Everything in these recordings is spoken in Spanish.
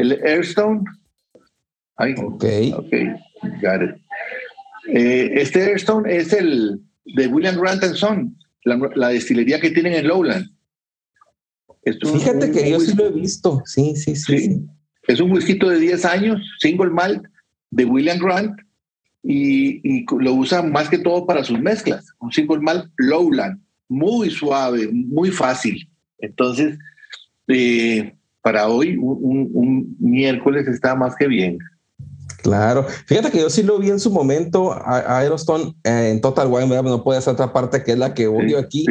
El Airstone. ok. Ok, got it. Eh, este Airstone es el de William Grant Son, la, destilería que tienen en Lowland. Fíjate que yo sí lo he visto. Sí, sí, sí, Es un whisky de 10 años, single malt, de William Grant, y, lo usan más que todo para sus mezclas. Un single malt Lowland, muy suave, muy fácil. Entonces, eh, para hoy, un, miércoles está más que bien. Claro, fíjate que yo sí lo vi en su momento a, Aerostone eh, en Total Wine, no puede ser otra parte que es la que odio aquí.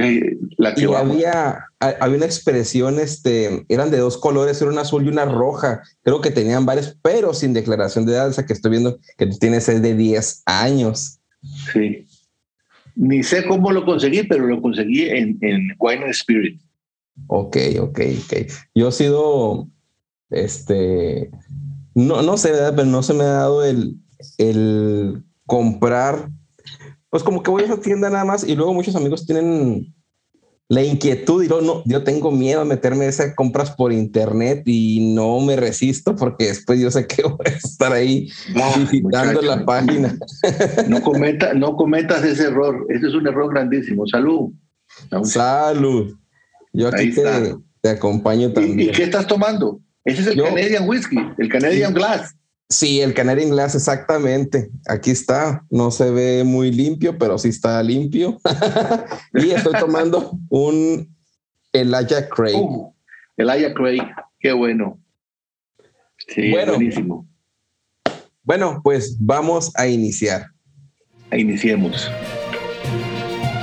la que y había, había una expresión, este, eran de dos colores, era una azul y una roja. Creo que tenían varios, pero sin declaración de edad, esa que estoy viendo que tú tienes es de 10 años. Sí. Ni sé cómo lo conseguí, pero lo conseguí en, en Wine Spirit. Ok, ok, ok. Yo he sido, este, no, no sé, pero no se me ha dado el, el comprar. Pues como que voy a esa tienda nada más y luego muchos amigos tienen la inquietud y yo, no, yo tengo miedo a meterme esas compras por internet y no me resisto porque después yo sé que voy a estar ahí visitando la página. No, cometa, no cometas ese error, ese es un error grandísimo. Salud. Salud. Yo aquí te, te, acompaño también. ¿Y, qué estás tomando? Ese es el Canadian Whisky, el Canadian Glass. Sí, el Canadian Glass, exactamente. Aquí está. No se ve muy limpio, pero sí está limpio. y estoy tomando un Elijah Craig. Uh, Elijah Craig, qué bueno. Sí, bueno, buenísimo. Bueno, pues vamos a iniciar. Iniciemos.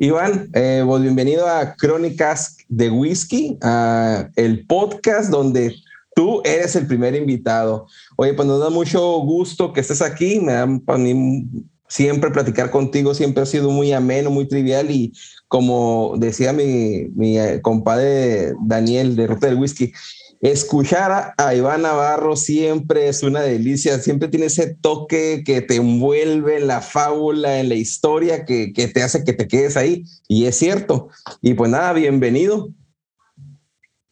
Iván, eh, pues, bienvenido a Crónicas de Whisky, el podcast donde tú eres el primer invitado. Oye, pues nos da mucho gusto que estés aquí, me da para mí siempre platicar contigo siempre ha sido muy ameno, muy trivial y como decía mi, eh, compadre Daniel de Ruta del Whisky, escuchar a Iván Navarro siempre es una delicia, siempre tiene ese toque que te envuelve en la fábula, en la historia, que, que te hace que te quedes ahí. Y es cierto. Y pues nada, bienvenido.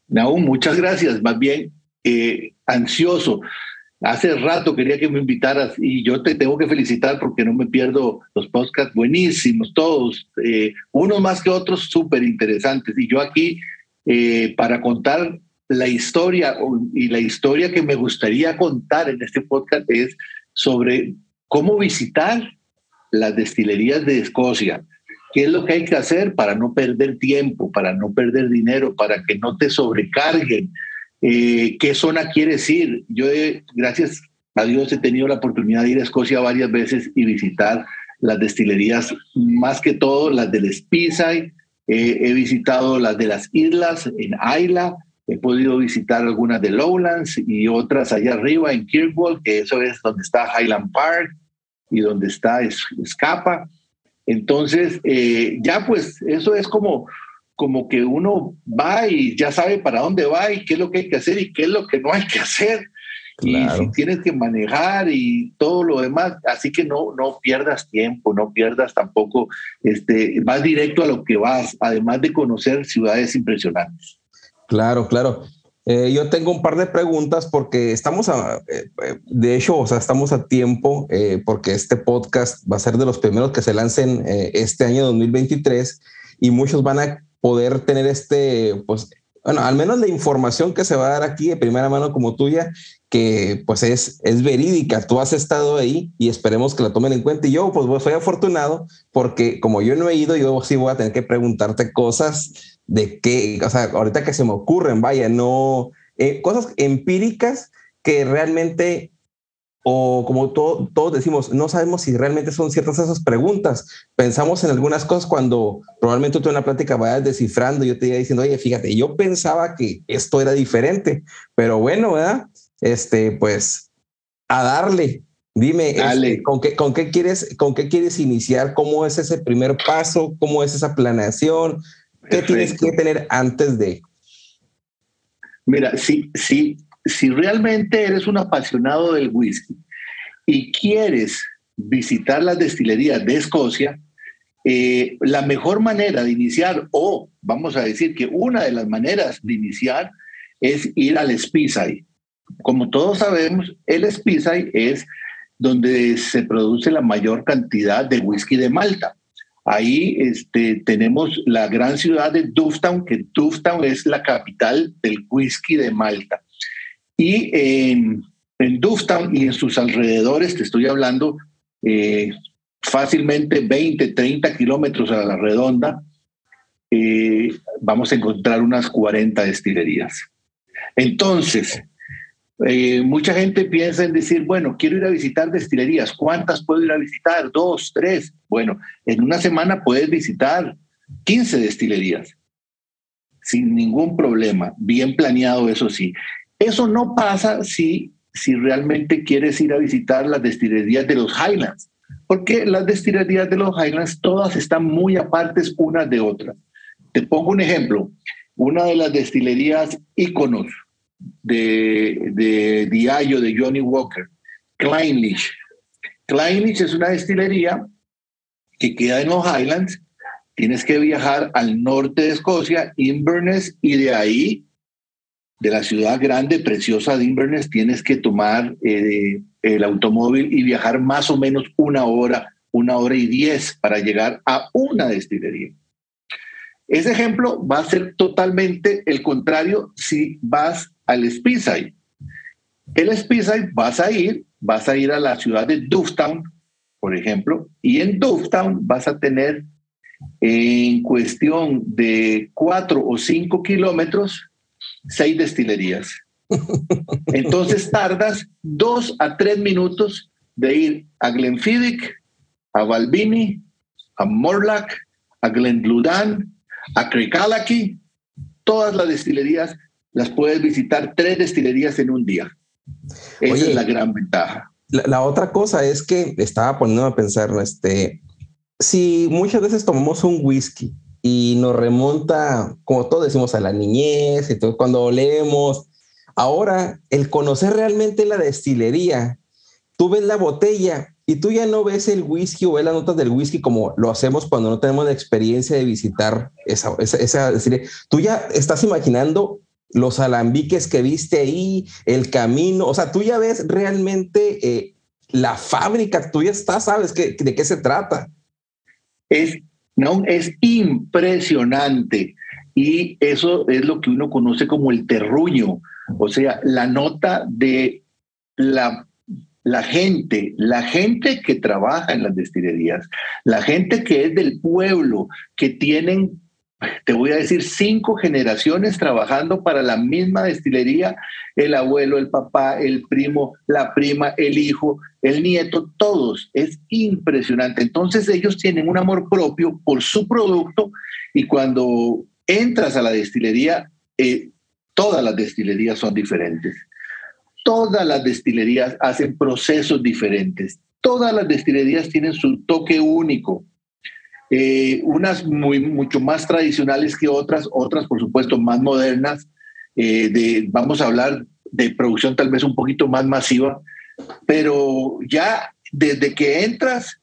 Naum, muchas gracias. Más bien, eh, ansioso. Hace rato quería que me invitaras y yo te tengo que felicitar porque no me pierdo los podcasts buenísimos, todos, eh, unos más que otros súper interesantes. Y yo aquí, eh, para contar la historia y la historia que me gustaría contar en este podcast es sobre cómo visitar las destilerías de Escocia. ¿Qué es lo que hay que hacer para no perder tiempo, para no perder dinero, para que no te sobrecarguen? Eh, ¿Qué zona quieres ir? Yo, gracias a Dios, he tenido la oportunidad de ir a Escocia varias veces y visitar las destilerías, más que todo las del Speyside. he visitado las de las islas en Isla, He podido visitar algunas de Lowlands y otras allá arriba en Kirkwall, que eso es donde está Highland Park y donde está Scapa. Entonces, eh, ya pues eso es como, como que uno va y ya sabe para dónde va y qué es lo que hay que hacer y qué es lo que no hay que hacer. Y si tienes que manejar y todo lo demás, así que no, no pierdas tiempo, no pierdas tampoco, este, vas directo a lo que vas, además de conocer ciudades impresionantes. Claro, claro. Eh, yo tengo un par de preguntas porque estamos a, eh, eh, de hecho, o sea, estamos a tiempo porque este podcast va a ser de los primeros que se lancen este año 2023 y muchos van a poder tener este, pues, bueno, al menos la información que se va a dar aquí de primera mano como tuya, que pues es, es verídica, tú has estado ahí y esperemos que la tomen en cuenta. Y yo pues soy afortunado porque como yo no he ido, yo sí voy a tener que preguntarte cosas de qué, o sea, ahorita que se me ocurren, vaya, no, eh, cosas empíricas que realmente, o como todos decimos, no sabemos si realmente son ciertas esas preguntas. Pensamos en algunas cosas cuando probablemente tú en la plática vayas descifrando, yo te iba diciendo, oye, fíjate, yo pensaba que esto era diferente, pero bueno, ¿verdad? Este, pues, a darle. Dime, este, ¿con, qué, ¿con, qué quieres, ¿con qué quieres iniciar? ¿Cómo es ese primer paso? ¿Cómo es esa planeación? ¿Qué tienes que tener antes de? Mira, si, si, si realmente eres un apasionado del whisky y quieres visitar las destilerías de Escocia, eh, la mejor manera de iniciar, o vamos a decir que una de las maneras de iniciar, es ir al Speyside. Como todos sabemos, el Speyside es donde se produce la mayor cantidad de whisky de Malta. Ahí este, tenemos la gran ciudad de Dufftown, que Dufftown es la capital del whisky de Malta. Y en, en Dufftown y en sus alrededores, te estoy hablando eh, fácilmente 20, 30 kilómetros a la redonda, eh, vamos a encontrar unas 40 destilerías. Entonces, eh, mucha gente piensa en decir, bueno, quiero ir a visitar destilerías. ¿Cuántas puedo ir a visitar? Dos, tres. Bueno, en una semana puedes visitar 15 destilerías sin ningún problema, bien planeado, eso sí. Eso no pasa si, si realmente quieres ir a visitar las destilerías de los Highlands, porque las destilerías de los Highlands todas están muy apartes unas de otras. Te pongo un ejemplo. Una de las destilerías íconos de, de Diallo de Johnny Walker, Kleinlich. Kleinlich es una destilería que queda en los Highlands. Tienes que viajar al norte de Escocia, Inverness, y de ahí, de la ciudad grande, preciosa de Inverness, tienes que tomar eh, el automóvil y viajar más o menos una hora, una hora y diez para llegar a una destilería. Ese ejemplo va a ser totalmente el contrario si vas al Speyside. El Speyside vas a ir, vas a ir a la ciudad de Dufftown, por ejemplo, y en Dufftown vas a tener en cuestión de cuatro o cinco kilómetros seis destilerías. Entonces tardas dos a tres minutos de ir a Glenfiddich, a Balbini, a Morlack, a Glendludan, a Cricalaki, todas las destilerías las puedes visitar tres destilerías en un día. Esa es la gran ventaja. la, otra cosa es que estaba poniendo a pensar, este, si muchas veces tomamos un whisky y nos remonta, como todos decimos, a la niñez, entonces cuando leemos, ahora el conocer realmente la destilería, tú ves la botella y tú ya no ves el whisky o ves las notas del whisky como lo hacemos cuando no tenemos la experiencia de visitar esa, esa, esa destilería. Tú ya estás imaginando los alambiques que viste ahí, el camino, o sea, tú ya ves realmente eh, la fábrica, tú ya estás, sabes que, de qué se trata. Es, no, es impresionante y eso es lo que uno conoce como el terruño, o sea, la nota de la, la gente, la gente que trabaja en las destilerías, la gente que es del pueblo, que tienen te voy a decir, cinco generaciones trabajando para la misma destilería, el abuelo, el papá, el primo, la prima, el hijo, el nieto, todos. Es impresionante. Entonces ellos tienen un amor propio por su producto y cuando entras a la destilería, eh, todas las destilerías son diferentes. Todas las destilerías hacen procesos diferentes. Todas las destilerías tienen su toque único eh, unas muy, mucho más tradicionales que otras, otras por supuesto más modernas, eh, de, vamos a hablar de producción tal vez un poquito más masiva, pero ya desde que entras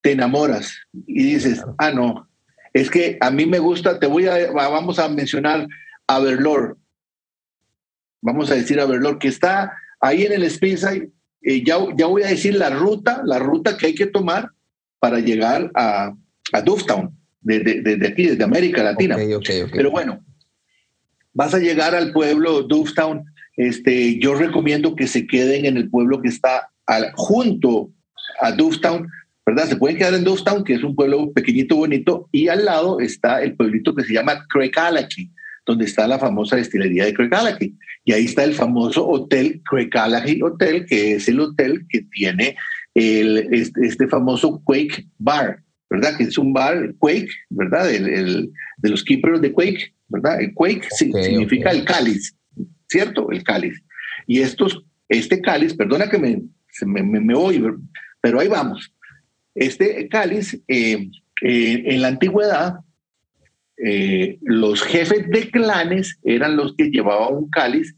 te enamoras y dices, ah, no, es que a mí me gusta, te voy a, vamos a mencionar a Verlor, vamos a decir a Verlor, que está ahí en el Speyside, eh, ya, ya voy a decir la ruta, la ruta que hay que tomar para llegar a, a Dufftown, desde, desde aquí, desde América Latina. Pero bueno, vas a llegar al pueblo Dufftown. Este, yo recomiendo que se queden en el pueblo que está al, junto a Dufftown, ¿verdad? Se pueden quedar en Dufftown, que es un pueblo pequeñito, bonito, y al lado está el pueblito que se llama Craigallachie, donde está la famosa destilería de Craigallachie. Y ahí está el famoso hotel Craigallachie Hotel, que es el hotel que tiene el, este, este famoso Quake Bar. ¿Verdad? Que es un bar Quake, ¿verdad? El, de los keepers de Quake, ¿verdad? El Quake significa el cáliz, ¿cierto? El cáliz. Y estos, este cáliz, perdona que me, me, me, voy, pero ahí vamos. Este cáliz, eh, eh, en la antigüedad, eh, los jefes de clanes eran los que llevaban un cáliz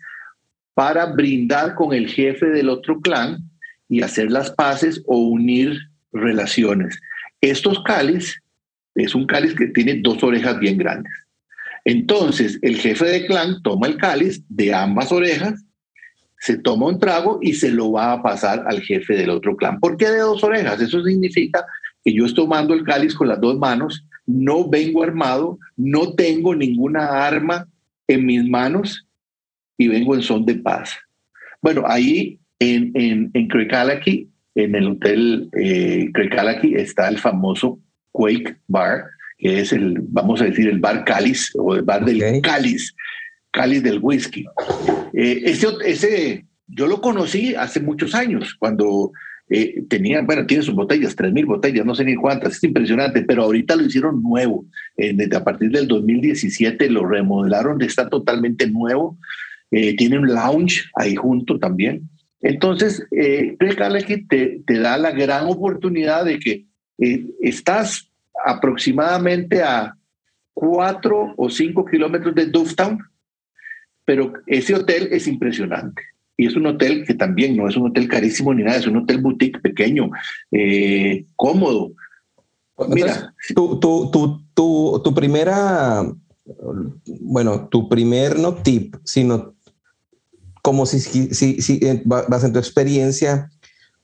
para brindar con el jefe del otro clan y hacer las paces o unir relaciones. Estos cáliz es un cáliz que tiene dos orejas bien grandes. Entonces, el jefe de clan toma el cáliz de ambas orejas, se toma un trago y se lo va a pasar al jefe del otro clan. ¿Por qué de dos orejas? Eso significa que yo estoy tomando el cáliz con las dos manos, no vengo armado, no tengo ninguna arma en mis manos y vengo en son de paz. Bueno, ahí en, en, en en el hotel eh, está el famoso Quake Bar, que es el, vamos a decir, el bar cáliz o el bar del cáliz, cáliz del whisky. Eh, ese, ese, yo lo conocí hace muchos años, cuando eh, tenía, bueno, tiene sus botellas, 3.000 botellas, no sé ni cuántas, es impresionante, pero ahorita lo hicieron nuevo. desde a partir del 2017 lo remodelaron, está totalmente nuevo. Eh, tiene un lounge ahí junto también. Entonces, eh, te, te, da la gran oportunidad de que eh, estás aproximadamente a cuatro o cinco kilómetros de Dufftown, pero ese hotel es impresionante. Y es un hotel que también no es un hotel carísimo ni nada, es un hotel boutique pequeño, eh, cómodo. Mira, tu, tu, tu, tu, tu primera, bueno, tu primer no tip, sino como si, si, si eh, vas en tu experiencia,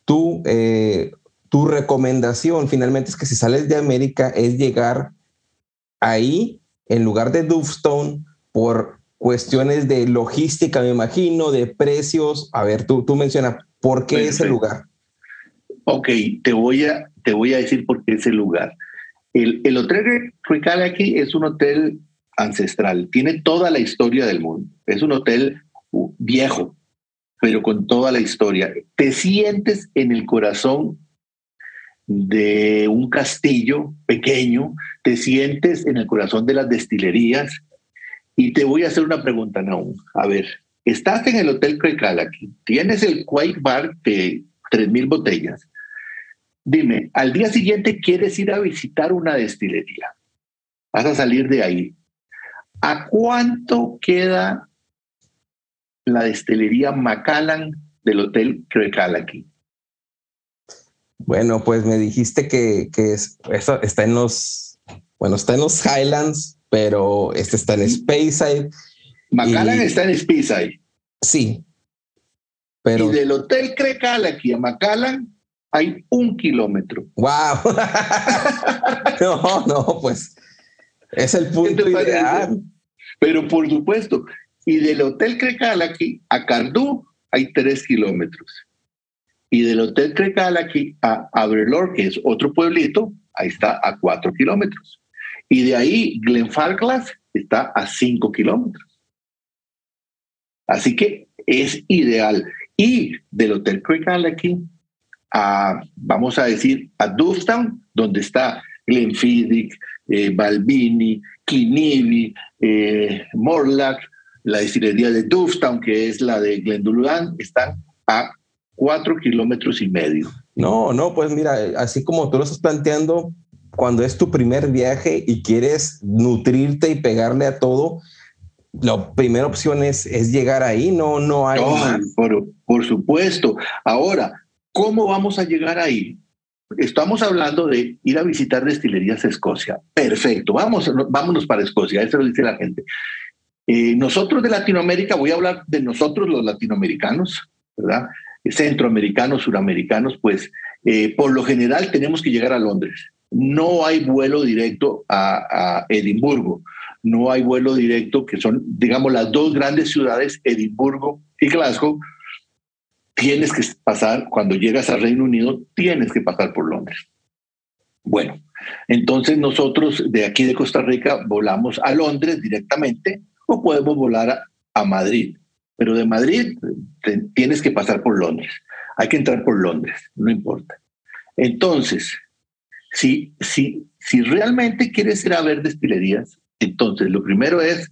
tu, eh, tu recomendación finalmente es que si sales de América es llegar ahí en lugar de Duffstone por cuestiones de logística, me imagino, de precios. A ver, tú, tú mencionas, ¿por qué ese lugar? Ok, te voy a, te voy a decir por qué ese lugar. El, el hotel Ricard aquí es un hotel ancestral, tiene toda la historia del mundo. Es un hotel viejo, pero con toda la historia. Te sientes en el corazón de un castillo pequeño, te sientes en el corazón de las destilerías y te voy a hacer una pregunta, Naum. A ver, estás en el Hotel Crecala, tienes el Quake Bar que 3.000 botellas. Dime, al día siguiente quieres ir a visitar una destilería. Vas a salir de ahí. ¿A cuánto queda la destilería Macallan del Hotel Crecalaqui? Bueno, pues me dijiste que, que es, eso está en los, bueno, está en los Highlands, pero este está en Speyside. Macallan está en Speyside. Sí. Pero... Y del Hotel Crecalaqui a Macallan hay un kilómetro. ¡Wow! no, no, pues es el punto ideal. Pero por supuesto, y del Hotel Crecalaqui a Cardú hay tres kilómetros. Y del Hotel Crecalaqui a Abrelor, que es otro pueblito, ahí está a cuatro kilómetros. Y de ahí Glenfarclas está a cinco kilómetros. Así que es ideal. Y del Hotel Crecalaqui a, vamos a decir, a Dufftown, donde está Glenfiddich, eh, Balbini, Kinili, eh, la destilería de Dufftown, que es la de Glendulgan, están a cuatro kilómetros y medio. No, no, pues mira, así como tú lo estás planteando, cuando es tu primer viaje y quieres nutrirte y pegarle a todo, la primera opción es, es llegar ahí, no, no hay más. Por, por supuesto. Ahora, ¿cómo vamos a llegar ahí? Estamos hablando de ir a visitar destilerías a Escocia. Perfecto, vamos, vámonos para Escocia, eso lo dice la gente. Eh, nosotros de Latinoamérica, voy a hablar de nosotros los latinoamericanos, ¿verdad? Centroamericanos, suramericanos, pues eh, por lo general tenemos que llegar a Londres. No hay vuelo directo a, a Edimburgo, no hay vuelo directo, que son, digamos, las dos grandes ciudades, Edimburgo y Glasgow, tienes que pasar, cuando llegas al Reino Unido, tienes que pasar por Londres. Bueno, entonces nosotros de aquí de Costa Rica volamos a Londres directamente o podemos volar a, Madrid. Pero de Madrid tienes que pasar por Londres. Hay que entrar por Londres, no importa. Entonces, si, si, si realmente quieres ir a ver destilerías, entonces lo primero es,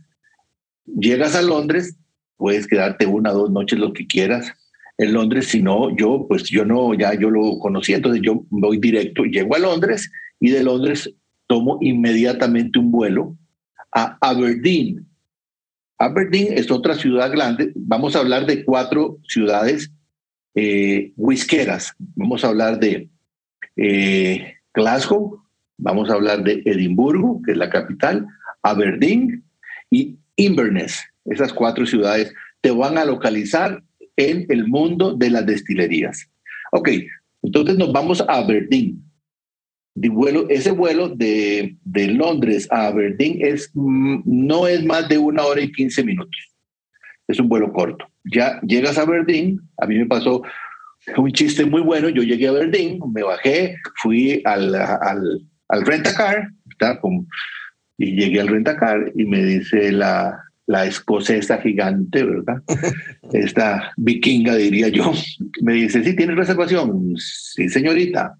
llegas a Londres, puedes quedarte una o dos noches lo que quieras, en Londres, si no, yo, pues yo no, ya yo lo conocí, entonces yo voy directo, llego a Londres y de Londres tomo inmediatamente un vuelo a Aberdeen. Aberdeen es otra ciudad grande, vamos a hablar de cuatro ciudades eh, whiskeras, vamos a hablar de eh, Glasgow, vamos a hablar de Edimburgo, que es la capital, Aberdeen y Inverness. Esas cuatro ciudades te van a localizar en el mundo de las destilerías. Ok, entonces nos vamos a Aberdeen. De vuelo, ese vuelo de, de Londres a Aberdeen es, mm, no es más de una hora y quince minutos. Es un vuelo corto. Ya llegas a Aberdeen, a mí me pasó un chiste muy bueno. Yo llegué a Aberdeen, me bajé, fui al, al, al rentacar, y llegué al rentacar y me dice la, la escocesa gigante, ¿verdad? Esta vikinga, diría yo, me dice, sí, ¿tienes reservación? Sí, señorita,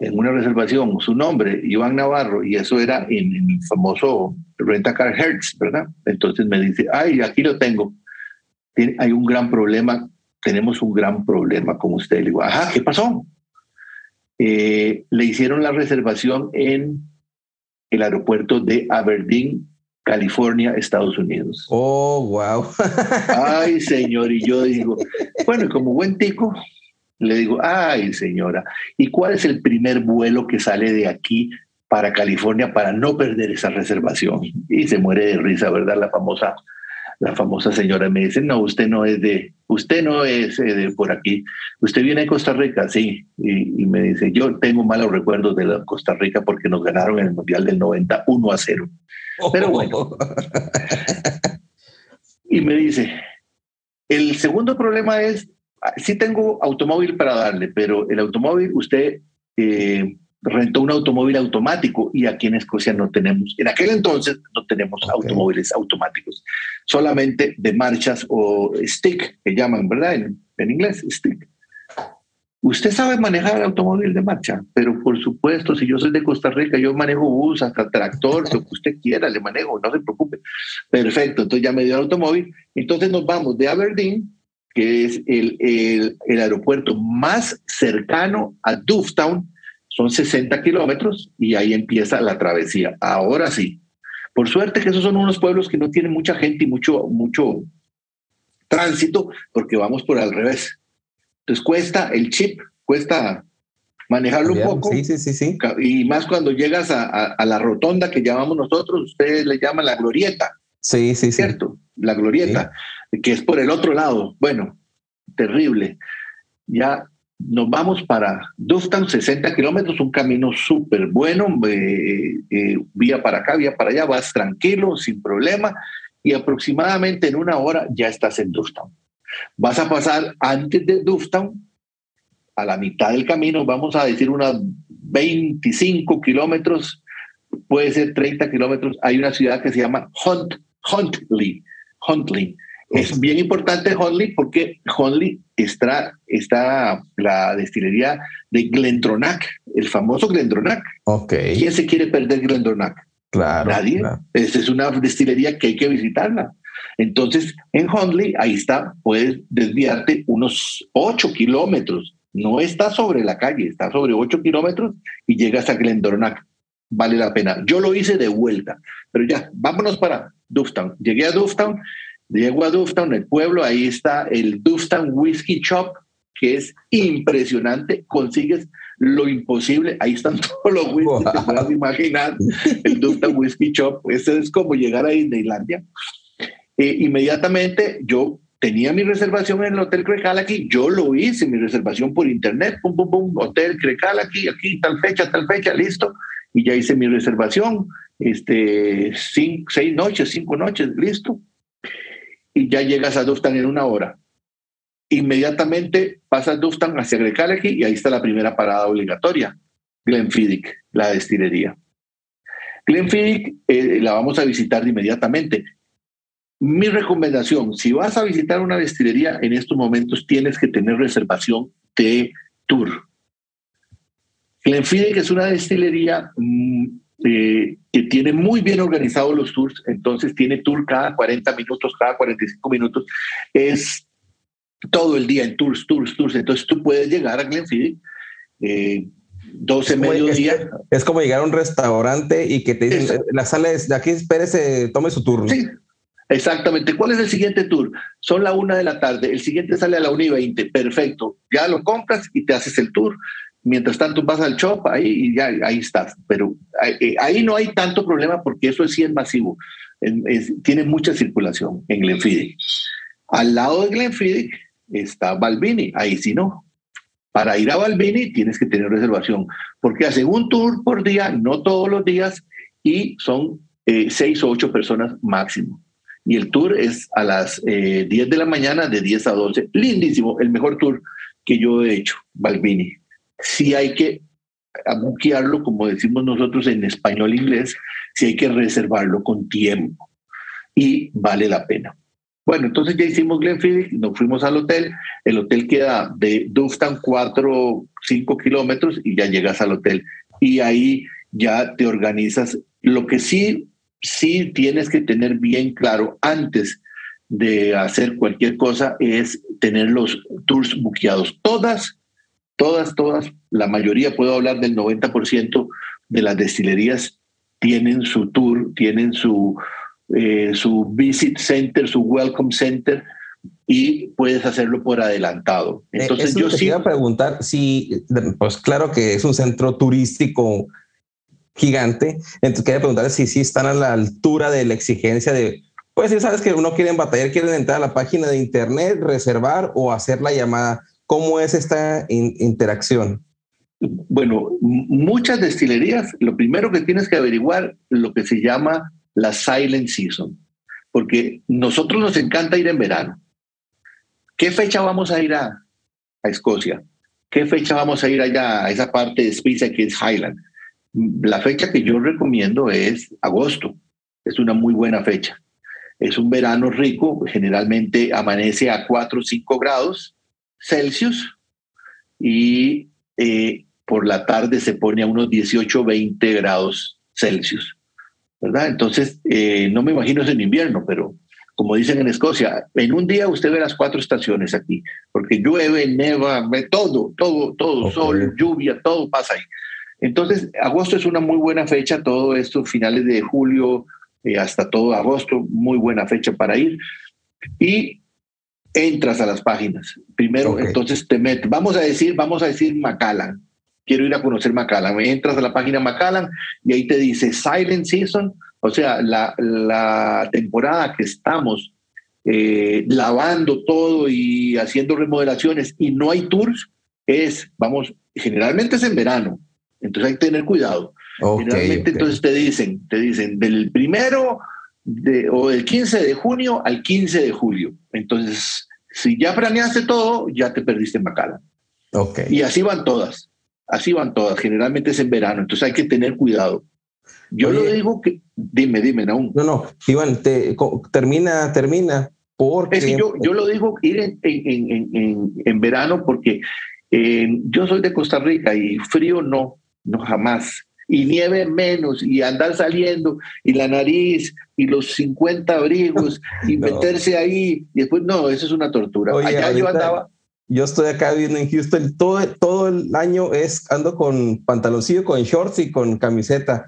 en una reservación, su nombre, Iván Navarro, y eso era en, el famoso Rentacar Hertz, ¿verdad? Entonces me dice, ay, aquí lo tengo. hay un gran problema, tenemos un gran problema con usted. Le digo, ajá, ¿qué pasó? Eh, le hicieron la reservación en el aeropuerto de Aberdeen California, Estados Unidos. Oh, wow. ay, señor, y yo digo, bueno, como buen tico, le digo, ay, señora, ¿y cuál es el primer vuelo que sale de aquí para California para no perder esa reservación? Y se muere de risa, ¿verdad? La famosa, la famosa señora me dice, no, usted no es de, usted no es eh, de por aquí, usted viene de Costa Rica, sí, y, y, me dice, yo tengo malos recuerdos de la Costa Rica porque nos ganaron en el Mundial del 91 a 0. Pero bueno. Y me dice, el segundo problema es, sí tengo automóvil para darle, pero el automóvil usted eh, rentó un automóvil automático y aquí en Escocia no tenemos, en aquel entonces no tenemos automóviles automáticos, solamente de marchas o stick, que llaman, ¿verdad? En, en inglés, stick. Usted sabe manejar el automóvil de marcha, pero por supuesto, si yo soy de Costa Rica, yo manejo bus, hasta tractor, lo que usted quiera, le manejo, no se preocupe. Perfecto, entonces ya me dio el automóvil. Entonces nos vamos de Aberdeen que es el, el, el aeropuerto más cercano a Dufftown, son 60 kilómetros y ahí empieza la travesía. Ahora sí. Por suerte que esos son unos pueblos que no tienen mucha gente y mucho, mucho tránsito, porque vamos por al revés. Entonces cuesta el chip, cuesta manejarlo un poco. Sí, sí, sí, sí. Y más cuando llegas a, a, a, la rotonda que llamamos nosotros, ustedes le llaman la glorieta. Sí, sí, sí. ¿Cierto? La glorieta, sí. Que es por el otro lado. Bueno, terrible. Ya nos vamos para Duftown, 60 kilómetros, un camino súper bueno, eh, eh, vía para acá, vía para allá, vas tranquilo, sin problema, y aproximadamente en una hora ya estás en Duftown. Vas a pasar antes de Duftown, a la mitad del camino, vamos a decir unos 25 kilómetros, puede ser 30 kilómetros, hay una ciudad que se llama Hunt, Huntley, Huntley. Es bien importante Huntley porque Huntley está, está la destilería de Glendronach, el famoso Glendronach. Okay. ¿Quién se quiere perder Glendronach? Claro. Nadie. Claro. Esta es una destilería que hay que visitarla. Entonces, en Huntley, ahí está, puedes desviarte unos 8 kilómetros. No está sobre la calle, está sobre 8 kilómetros y llegas a Glendronach. Vale la pena. Yo lo hice de vuelta, pero ya, vámonos para Dufftown. Llegué a Dufftown Llego a Dufftown, el pueblo, ahí está el Dufftown Whiskey Shop, que es impresionante, consigues lo imposible, ahí están todos los whiskies wow. que puedas imaginar, el Dufftown Whiskey Shop, eso es como llegar a Disneylandia. Eh, inmediatamente yo tenía mi reservación en el Hotel Crecalaki, yo lo hice, mi reservación por internet, pum, pum, pum, Hotel Crecalaki, aquí tal fecha, tal fecha, listo, y ya hice mi reservación, este, cinco, seis noches, cinco noches, listo ya llegas a Duftan en una hora. Inmediatamente pasas Duftan hacia Grecaleki y ahí está la primera parada obligatoria, Glenfiddich, la destilería. Glenfiddich eh, la vamos a visitar inmediatamente. Mi recomendación, si vas a visitar una destilería en estos momentos, tienes que tener reservación de tour. Glenfiddich es una destilería mmm, eh, que tiene muy bien organizados los tours, entonces tiene tour cada 40 minutos, cada 45 minutos, es todo el día en tours, tours, tours, entonces tú puedes llegar a Glenfiddich, eh, 12 mediodía. Es, es, como llegar a un restaurante y que te dicen, la sala es de aquí, espérese, tome su turno. Sí, exactamente. ¿Cuál es el siguiente tour? Son la una de la tarde, el siguiente sale a la una y veinte, perfecto, ya lo compras y te haces el tour mientras tanto vas al shop ahí y ya ahí estás. Pero ahí, ahí no hay tanto problema porque eso sí es masivo. Es, es, tiene mucha circulación en Glenfiddich. Al lado de Glenfiddich está Balbini, ahí sí no. Para ir a Balbini tienes que tener reservación porque hacen un tour por día, no todos los días, y son eh, seis o ocho personas máximo. Y el tour es a las eh, 10 de la mañana, de 10 a 12. Lindísimo, el mejor tour que yo he hecho, Balbini sí hay que buquearlo, como decimos nosotros en español inglés, sí hay que reservarlo con tiempo y vale la pena. Bueno, entonces ya hicimos Glenfiddich, nos fuimos al hotel. El hotel queda de Duftan 4, 5 kilómetros y ya llegas al hotel. Y ahí ya te organizas. Lo que sí, sí tienes que tener bien claro antes de hacer cualquier cosa es tener los tours buqueados. Todas todas, todas, la mayoría, puedo hablar del 90% de las destilerías tienen su tour, tienen su, eh, su visit center, su welcome center y puedes hacerlo por adelantado. Entonces eh, yo sí iba a preguntar si, pues claro que es un centro turístico gigante, entonces quería preguntar si sí están a la altura de la exigencia de, pues si sabes que uno quiere batallar, quieren entrar a la página de internet, reservar o hacer la llamada ¿Cómo es esta in interacción? Bueno, muchas destilerías, lo primero que tienes que averiguar lo que se llama la silent season, porque nosotros nos encanta ir en verano. ¿Qué fecha vamos a ir a, a Escocia? ¿Qué fecha vamos a ir allá a esa parte de Suiza que es Highland? La fecha que yo recomiendo es agosto. Es una muy buena fecha. Es un verano rico, generalmente amanece a 4 o 5 grados Celsius y eh, por la tarde se pone a unos 18, 20 grados Celsius, ¿verdad? Entonces, eh, no me imagino eso en invierno, pero como dicen en Escocia, en un día usted ve las cuatro estaciones aquí, porque llueve, neva, ve todo, todo, todo, sol, lluvia, todo pasa ahí. Entonces, agosto es una muy buena fecha, todo esto, finales de julio eh, hasta todo agosto, muy buena fecha para ir. Y entras a las páginas. Primero, entonces te metes, vamos a decir, vamos a decir Macallan. Quiero ir a conocer Macallan. Entras a la página Macallan y ahí te dice Silent Season, o sea, la, la temporada que estamos eh, lavando todo y haciendo remodelaciones y no hay tours, es, vamos, generalmente es en verano, entonces hay que tener cuidado. generalmente entonces te dicen, te dicen del primero de, o del 15 de junio al 15 de julio. Entonces, si ya planeaste todo, ya te perdiste en Macala. Okay. Y así van todas, así van todas, generalmente es en verano, entonces hay que tener cuidado. Yo lo digo que, dime, dime, aún. No, no, Iván, te, termina, termina. Porque... Es que yo, yo lo digo ir en, en, en, en verano porque eh, yo soy de Costa Rica y frío no, no jamás. Y nieve menos, y andar saliendo, y la nariz, y los 50 abrigos, y meterse ahí, y después, no, eso es una tortura. Allá yo andaba. Yo estoy acá viviendo en Houston, todo, todo el año es, ando con pantaloncillo, con shorts y con camiseta.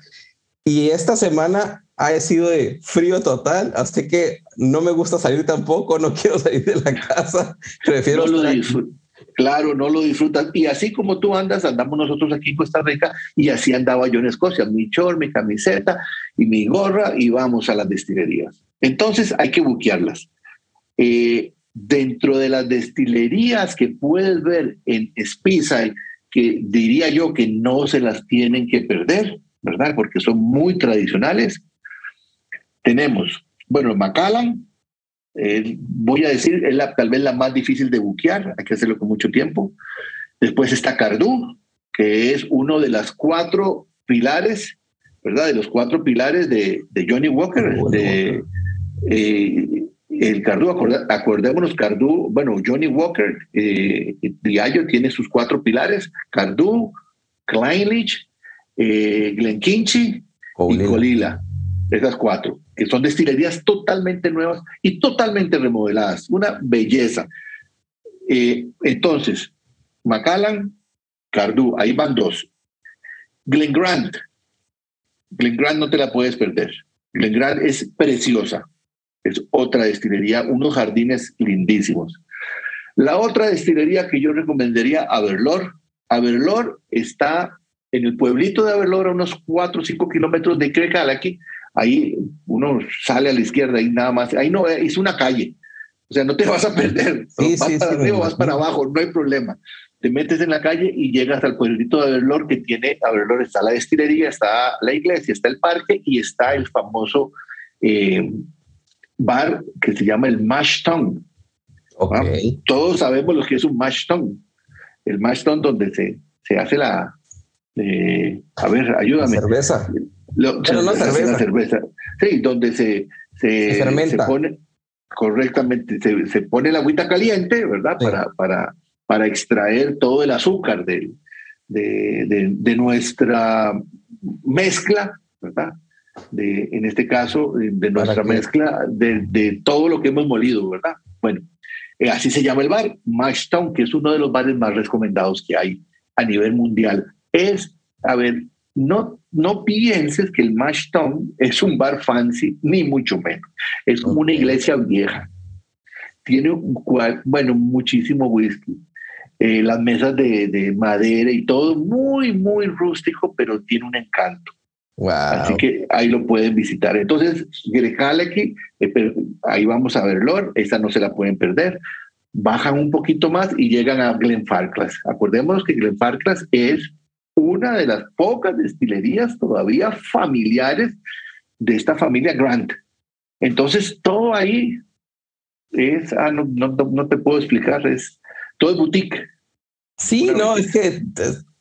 Y esta semana ha sido de frío total, así que no me gusta salir tampoco, no quiero salir de la casa, prefiero... No lo claro, no lo disfrutas. Y así como tú andas, andamos nosotros aquí en Costa Rica y así andaba yo en Escocia, mi short, mi camiseta y mi gorra y vamos a las destilerías. Entonces hay que buquearlas. Eh, dentro de las destilerías que puedes ver en Speyside, que diría yo que no se las tienen que perder, ¿verdad? Porque son muy tradicionales. Tenemos, bueno, Macallan, eh, voy a decir, es la, tal vez la más difícil de buquear, hay que hacerlo con mucho tiempo. Después está Cardú, que es uno de las cuatro pilares, ¿verdad? De los cuatro pilares de, de Johnny Walker. De, eh, el Cardú, acordémonos, Cardú, bueno, Johnny Walker, eh, Diallo tiene sus cuatro pilares, Cardú, Kleinlich, eh, Glenkinchi y Colila. Esas cuatro, que son destilerías totalmente nuevas y totalmente remodeladas. Una belleza. Eh, entonces, Macallan, Cardú, ahí van dos. Glen Grant. Glen Grant no te la puedes perder. Glen Grant es preciosa. Es otra destilería, unos jardines lindísimos. La otra destilería que yo recomendaría, Averlor. Averlor está en el pueblito de Averlor, a unos 4 o 5 kilómetros de Crecalaqui, ahí uno sale a la izquierda y nada más, ahí no, es una calle, o sea, no te vas a perder, vas para arriba, vas para abajo, no hay problema. Te metes en la calle y llegas al pueblito de Averlor que tiene, Averlor está la destilería, está la iglesia, está el parque y está el famoso eh, bar que se llama el Mash Town. Todos sabemos lo que es un Mash Town. El Mash Town donde se, se hace la, a ver, ayúdame. cerveza. No, cerveza. cerveza. Sí, donde se, se, se, pone correctamente, se, pone la agüita caliente, ¿verdad? Para, para, para extraer todo el azúcar de, de, de, nuestra mezcla, ¿verdad? De, en este caso, de nuestra mezcla de, de, todo lo que hemos molido, ¿verdad? Bueno, eh, así se llama el bar, Mashtown, que es uno de los bares más recomendados que hay a nivel mundial es, a ver, no, no pienses que el Town es un bar fancy, ni mucho menos. Es como una iglesia vieja. Tiene, bueno, muchísimo whisky. Eh, las mesas de, de, madera y todo, muy, muy rústico, pero tiene un encanto. Así que ahí lo pueden visitar. Entonces, Grekaleki, eh, ahí vamos a verlo, esta no se la pueden perder. Bajan un poquito más y llegan a Glenfarclas. Acordémonos que Glenfarclas es una de las pocas destilerías todavía familiares de esta familia Grant. Entonces, todo ahí es, ah, no, no, no te puedo explicar, es todo es boutique. Sí, no, es que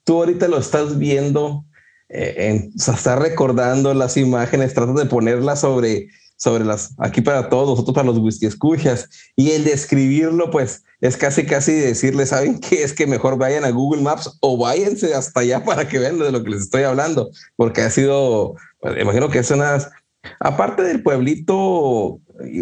tú ahorita lo estás viendo, eh, en, o sea, estás recordando las imágenes, tratas de ponerlas sobre sobre las, aquí para todos nosotros, para los whisky escuchas, y el describirlo, pues es casi, casi decirles, ¿saben qué? Es que mejor vayan a Google Maps o váyanse hasta allá para que vean de lo que les estoy hablando, porque ha sido, pues, imagino que es unas, aparte del pueblito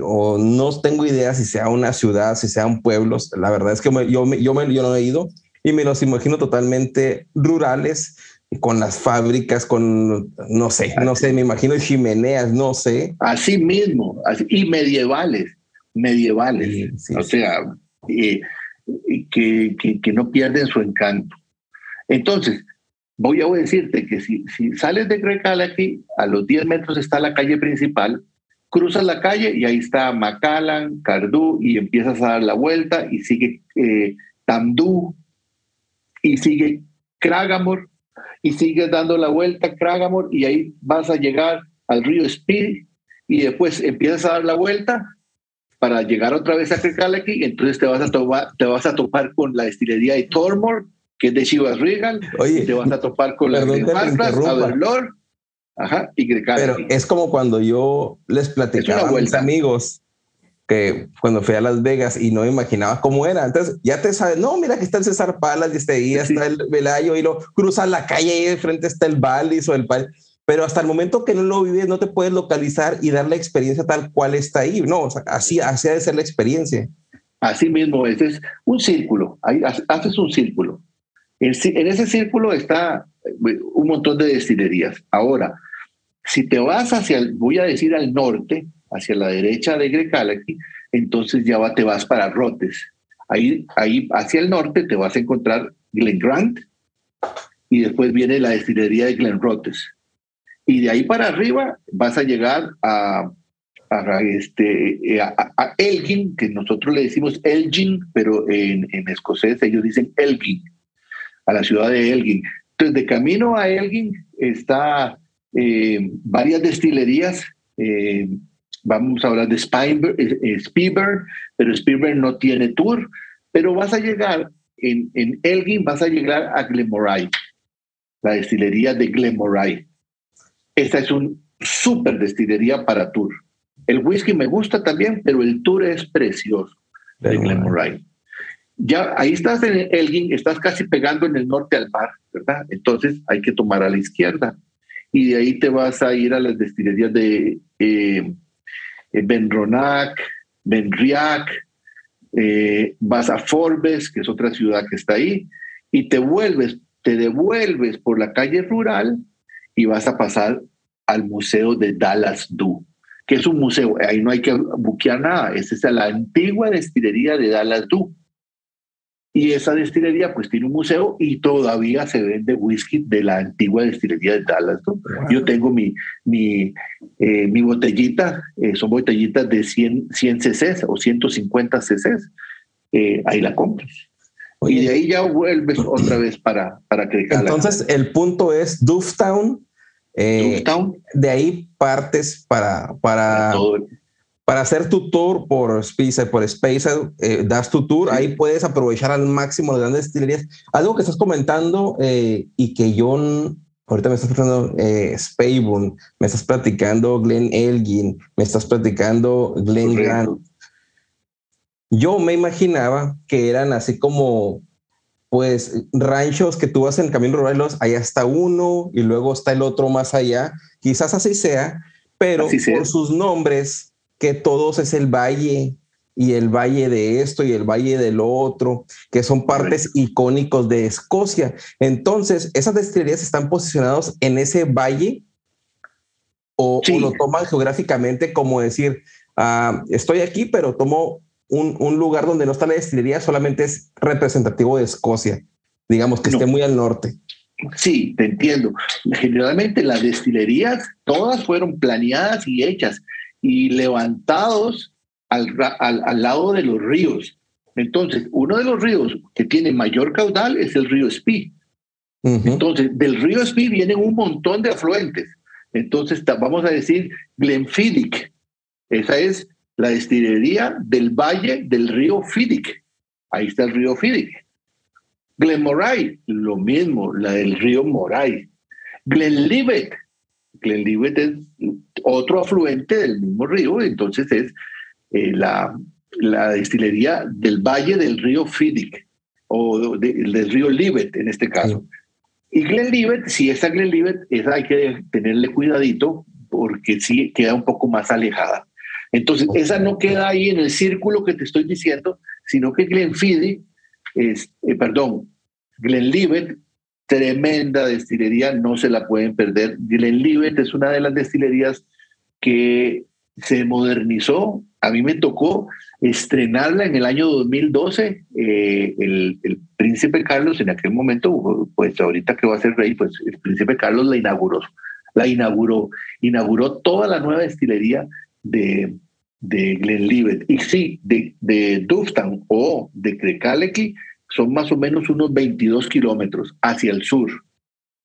o no tengo idea si sea una ciudad, si sean pueblos. La verdad es que yo, yo, me, yo no he ido y me los imagino totalmente rurales, con las fábricas, con, no sé, no sé, me imagino chimeneas, no sé. Así mismo, y medievales, medievales, o sea, que, que, que, no pierden su encanto. Entonces, voy a decirte que si, si sales de aquí a los 10 metros está la calle principal, cruzas la calle y ahí está Macallan, Cardú, y empiezas a dar la vuelta y sigue eh, Tamdú, y sigue Kragamore, y sigues dando la vuelta Kragamore, y ahí vas a llegar al río Speed, y después empiezas a dar la vuelta para llegar otra vez a aquí, entonces te vas a, topar, te vas a topar con la destilería de Tormore, que es de Chivas Regal, y te vas a topar con la de Averlor, ajá, y Pero es como cuando yo les platicaba a mis amigos que cuando fui a Las Vegas y no imaginaba cómo era. Entonces ya te sabes, no, mira que está el César Palas y este ahí está el Velayo y lo cruza la calle y de frente está el Valis o el Pal. Pero hasta el momento que no lo vives, no te puedes localizar y dar la experiencia tal cual está ahí. No, así, así ha de ser la experiencia. Así mismo, ese es un círculo. Ahí haces un círculo. En, ese círculo está eh, un montón de destilerías. Ahora, si te vas hacia, voy a decir al norte, hacia la derecha de Grecalaki, entonces ya te vas para Rotes. Ahí, ahí hacia el norte te vas a encontrar Glen Grant y después viene la destilería de Glen Rotes. Y de ahí para arriba vas a llegar a, a, este, a, Elgin, que nosotros le decimos Elgin, pero en, en escocés ellos dicen Elgin a la ciudad de Elgin. Entonces, de camino a Elgin está eh, varias destilerías. Eh, vamos a hablar de eh, Spielberg, pero Spielberg no tiene tour, pero vas a llegar en, en Elgin, vas a llegar a Glenmoray, la destilería de Glenmoray. Esta es un súper destilería para tour. El whisky me gusta también, pero el tour es precioso de Glenmoray ya ahí estás en Elgin, estás casi pegando en el norte al mar, ¿verdad? Entonces hay que tomar a la izquierda. Y de ahí te vas a ir a las destilerías de eh, eh Benronac, Benriac, eh, vas a Forbes, que es otra ciudad que está ahí, y te vuelves, te devuelves por la calle rural y vas a pasar al Museo de Dallas Du, que es un museo, ahí no hay que buquear nada, esa es la antigua destilería de Dallas Du y esa destilería pues tiene un museo y todavía se vende whisky de la antigua destilería de Dallas. Yo tengo mi, mi, eh, mi botellita, eh, son botellitas de 100, 100 cc o 150 cc. Eh, ahí la compras. y de ahí ya vuelves otra vez para, para que Entonces el punto es Dufftown. De ahí partes para, para, para hacer tu tour por Space, por Space, eh, das tu tour, ahí puedes aprovechar al máximo las grandes destilerías. Algo que estás comentando eh, y que yo ahorita me estás platicando eh, me estás platicando Glen Elgin, me estás platicando Glen Grant. Yo me imaginaba que eran así como pues ranchos que tú vas en el camino rural, allá está uno y luego está el otro más allá. Quizás así sea, pero por sus nombres que todos es el valle y el valle de esto y el valle del otro, que son partes icónicos de Escocia. Entonces, esas destilerías están posicionadas en ese valle o, lo toman geográficamente como decir, ah, estoy aquí, pero tomo un, un, lugar donde no está la destilería, solamente es representativo de Escocia, digamos que esté muy al norte. Sí, te entiendo. Generalmente las destilerías todas fueron planeadas y hechas y levantados al, al, lado de los ríos. Entonces, uno de los ríos que tiene mayor caudal es el río Spí. Entonces, del río Spí vienen un montón de afluentes. Entonces, vamos a decir Glenfiddich. Esa es la destilería del valle del río Fiddich. Ahí está el río Fiddich. Glenmoray, lo mismo, la del río Moray. Glenlivet, Glenlivet es otro afluente del mismo río, entonces es eh, la, la, destilería del valle del río Fiddich o del río Livet en este caso. Y Glenlivet, si esa Glenlivet, esa hay que tenerle cuidadito porque sí queda un poco más alejada. Entonces, esa no queda ahí en el círculo que te estoy diciendo, sino que Glenfiddich, es, eh, perdón, Glenlivet, tremenda destilería, no se la pueden perder. Glenlivet es una de las destilerías que se modernizó. A mí me tocó estrenarla en el año 2012. Eh, el, príncipe Carlos en aquel momento, pues ahorita que va a ser rey, pues el príncipe Carlos la inauguró. La inauguró, inauguró toda la nueva destilería de, de Glenlivet. Y sí, de, de Duftan o de Crecalequi son más o menos unos 22 kilómetros hacia el sur.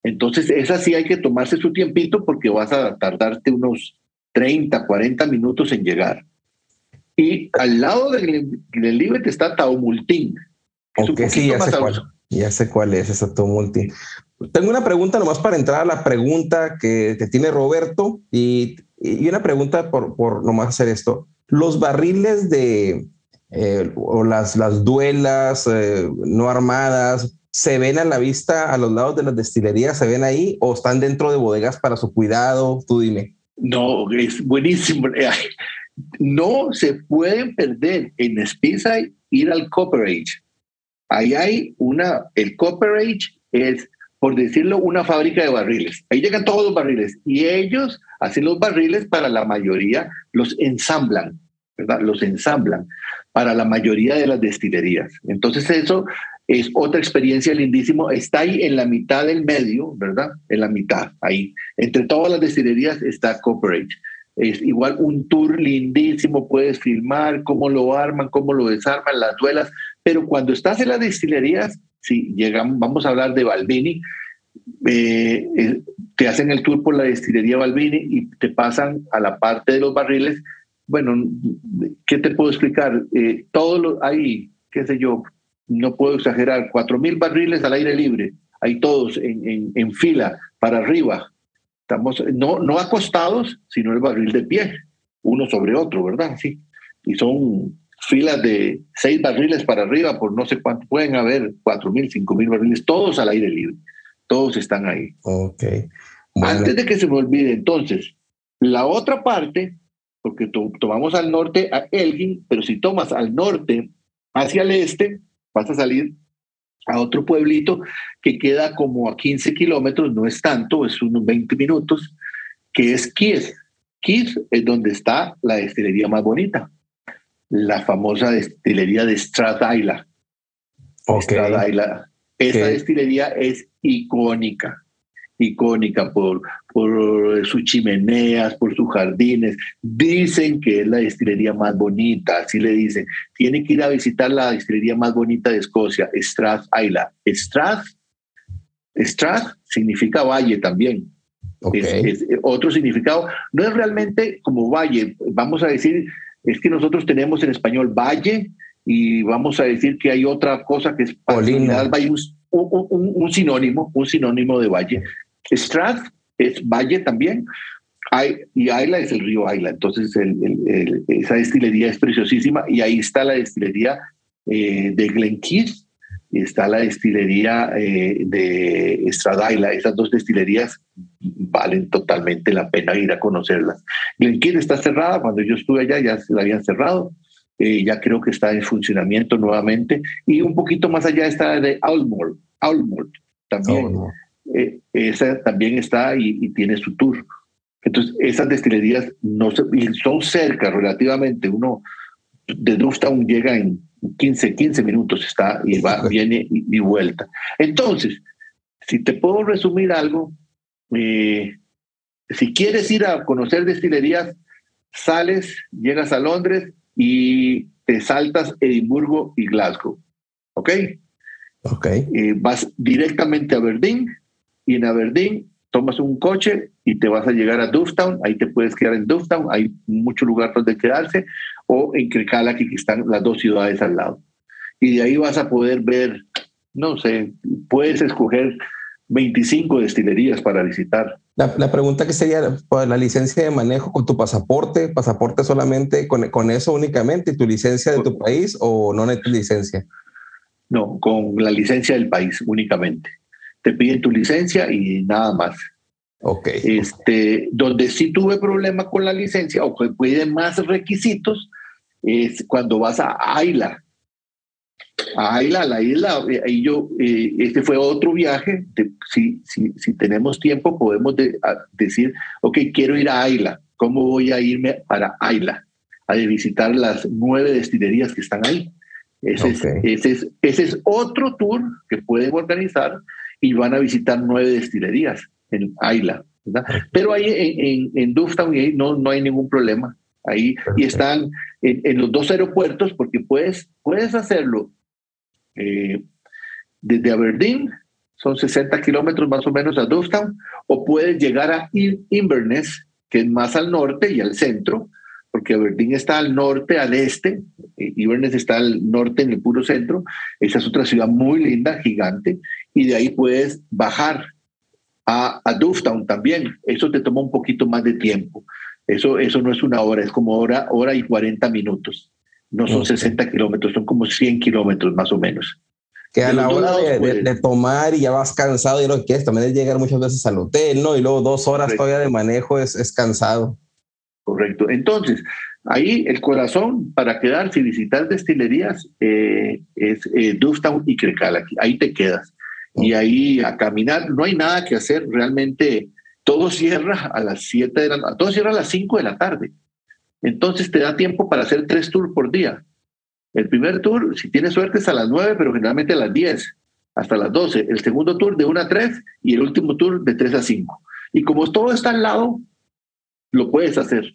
Entonces, esa sí hay que tomarse su tiempito porque vas a tardarte unos 30, 40 minutos en llegar. Y al lado de Glenlivet está Taumultín. Que sí, ya sé, cuál, ya sé cuál es esa Taumultín. Tengo una pregunta nomás para entrar a la pregunta que, te tiene Roberto y, y, una pregunta por, por nomás hacer esto. Los barriles de, eh, o las, las duelas eh, no armadas, ¿se ven a la vista a los lados de las destilerías? ¿Se ven ahí o están dentro de bodegas para su cuidado? Tú dime. No, es buenísimo. No se pueden perder en Speyside ir al Copperage. Ahí hay una, el Copperage es, por decirlo, una fábrica de barriles. Ahí llegan todos los barriles y ellos hacen los barriles para la mayoría, los ensamblan, ¿verdad? Los ensamblan para la mayoría de las destilerías. Entonces eso es otra experiencia lindísimo. Está ahí en la mitad del medio, ¿verdad? En la mitad, ahí. Entre todas las destilerías está Cooperage. Es igual un tour lindísimo, puedes filmar cómo lo arman, cómo lo desarman, las duelas, pero cuando estás en las destilerías, si llegamos, vamos a hablar de Balbini, eh, eh, te hacen el tour por la destilería Balbini y te pasan a la parte de los barriles. Bueno, ¿qué te puedo explicar? Eh, todo lo, hay, qué sé yo, no puedo exagerar, cuatro mil barriles al aire libre, hay todos en, en, fila para arriba. Estamos no, no acostados, sino el barril de pie, uno sobre otro, ¿verdad? Sí. Y son filas de seis barriles para arriba, por no sé cuánto, pueden haber cuatro mil, cinco mil barriles, todos al aire libre, todos están ahí. Ok. Antes de que se me olvide, entonces, la otra parte, porque tomamos al norte a Elgin, pero si tomas al norte hacia el este, vas a salir a otro pueblito que queda como a 15 kilómetros, no es tanto, es unos 20 minutos, que es Kies. Kies es donde está la destilería más bonita, la famosa destilería de Stradayla. Okay. Esa destilería es icónica icónica por, por sus chimeneas, por sus jardines. Dicen que es la destilería más bonita, así le dicen. Tiene que ir a visitar la destilería más bonita de Escocia, Strath Isla. Strath, Strath significa valle también. Es, otro significado. No es realmente como valle, vamos a decir, es que nosotros tenemos en español valle y vamos a decir que hay otra cosa que es un, un, un, sinónimo, un sinónimo de valle. Strath es valle también. Hay, y Ayla es el río Ayla. Entonces, esa destilería es preciosísima. Y ahí está la destilería eh, de Glenkeith y está la destilería eh, de Ayla. Esas dos destilerías valen totalmente la pena ir a conocerlas. Glenkeith está cerrada. Cuando yo estuve allá ya se la habían cerrado. Eh, ya creo que está en funcionamiento nuevamente. Y un poquito más allá está de Almore, Almore también. Eh, esa también está y, tiene su tour. Entonces, esas destilerías no son cerca relativamente. Uno de Duftown llega en 15, 15 minutos, está y va, viene y, vuelta. Entonces, si te puedo resumir algo, eh, si quieres ir a conocer destilerías, sales, llegas a Londres y te saltas Edimburgo y Glasgow. ¿Ok? Ok. Eh, vas directamente a Berlín y en Aberdeen tomas un coche y te vas a llegar a Dufftown, ahí te puedes quedar en Dufftown, hay mucho lugar donde quedarse, o en Crecala, que están las dos ciudades al lado. Y de ahí vas a poder ver, no sé, puedes escoger 25 destilerías para visitar. La, pregunta que sería, pues, la licencia de manejo con tu pasaporte, pasaporte solamente con, con eso únicamente, tu licencia de tu país o no necesitas licencia? No, con la licencia del país únicamente te piden tu licencia y nada más. Ok. Este, donde sí tuve problema con la licencia o que piden más requisitos es cuando vas a Ayla. A Ayla, la isla, eh, ahí yo, eh, este fue otro viaje. de- si, si, si tenemos tiempo, podemos de- decir, ok, quiero ir a Ayla. ¿Cómo voy a irme para Ayla? A visitar las nueve destilerías que están ahí. Ese, es, Ok. ese, es, ese es otro tour que pueden organizar y van a visitar nueve destilerías en Ayla. ¿verdad? Pero ahí en, en, en Dufftown ahí no, no hay ningún problema. Ahí y están en, en los dos aeropuertos porque puedes, puedes hacerlo eh, desde Aberdeen, son 60 kilómetros más o menos a Dufftown, o puedes llegar a In- Inverness, que es más al norte y al centro, porque Aberdeen está al norte, al este, eh, Inverness está al norte en el puro centro. Esa es otra ciudad muy linda, gigante, y de ahí puedes bajar a, a Dufftown también. Eso te toma un poquito más de tiempo. Eso, eso no es una hora, es como hora, hora y 40 minutos. No son Ok. 60 kilómetros, son como 100 kilómetros más o menos. Que a la hora de, de- puedes. de tomar y ya vas cansado y lo que quieres también es llegar muchas veces al hotel, ¿no? Y luego dos horas todavía de manejo es, es cansado. Correcto. Entonces, ahí el corazón para quedarse y visitar destilerías eh, es eh, Dufftown y Crecala. Ahí te quedas. Y ahí a caminar, no hay nada que hacer. Realmente todo cierra a las 7 de la todo cierra a las 5 de la tarde. Entonces te da tiempo para hacer tres tours por día. El primer tour, si tienes suerte, es a las 9, pero generalmente a las 10, hasta las 12. El segundo tour de 1 a 3 y el último tour de 3 a 5. Y como todo está al lado, lo puedes hacer.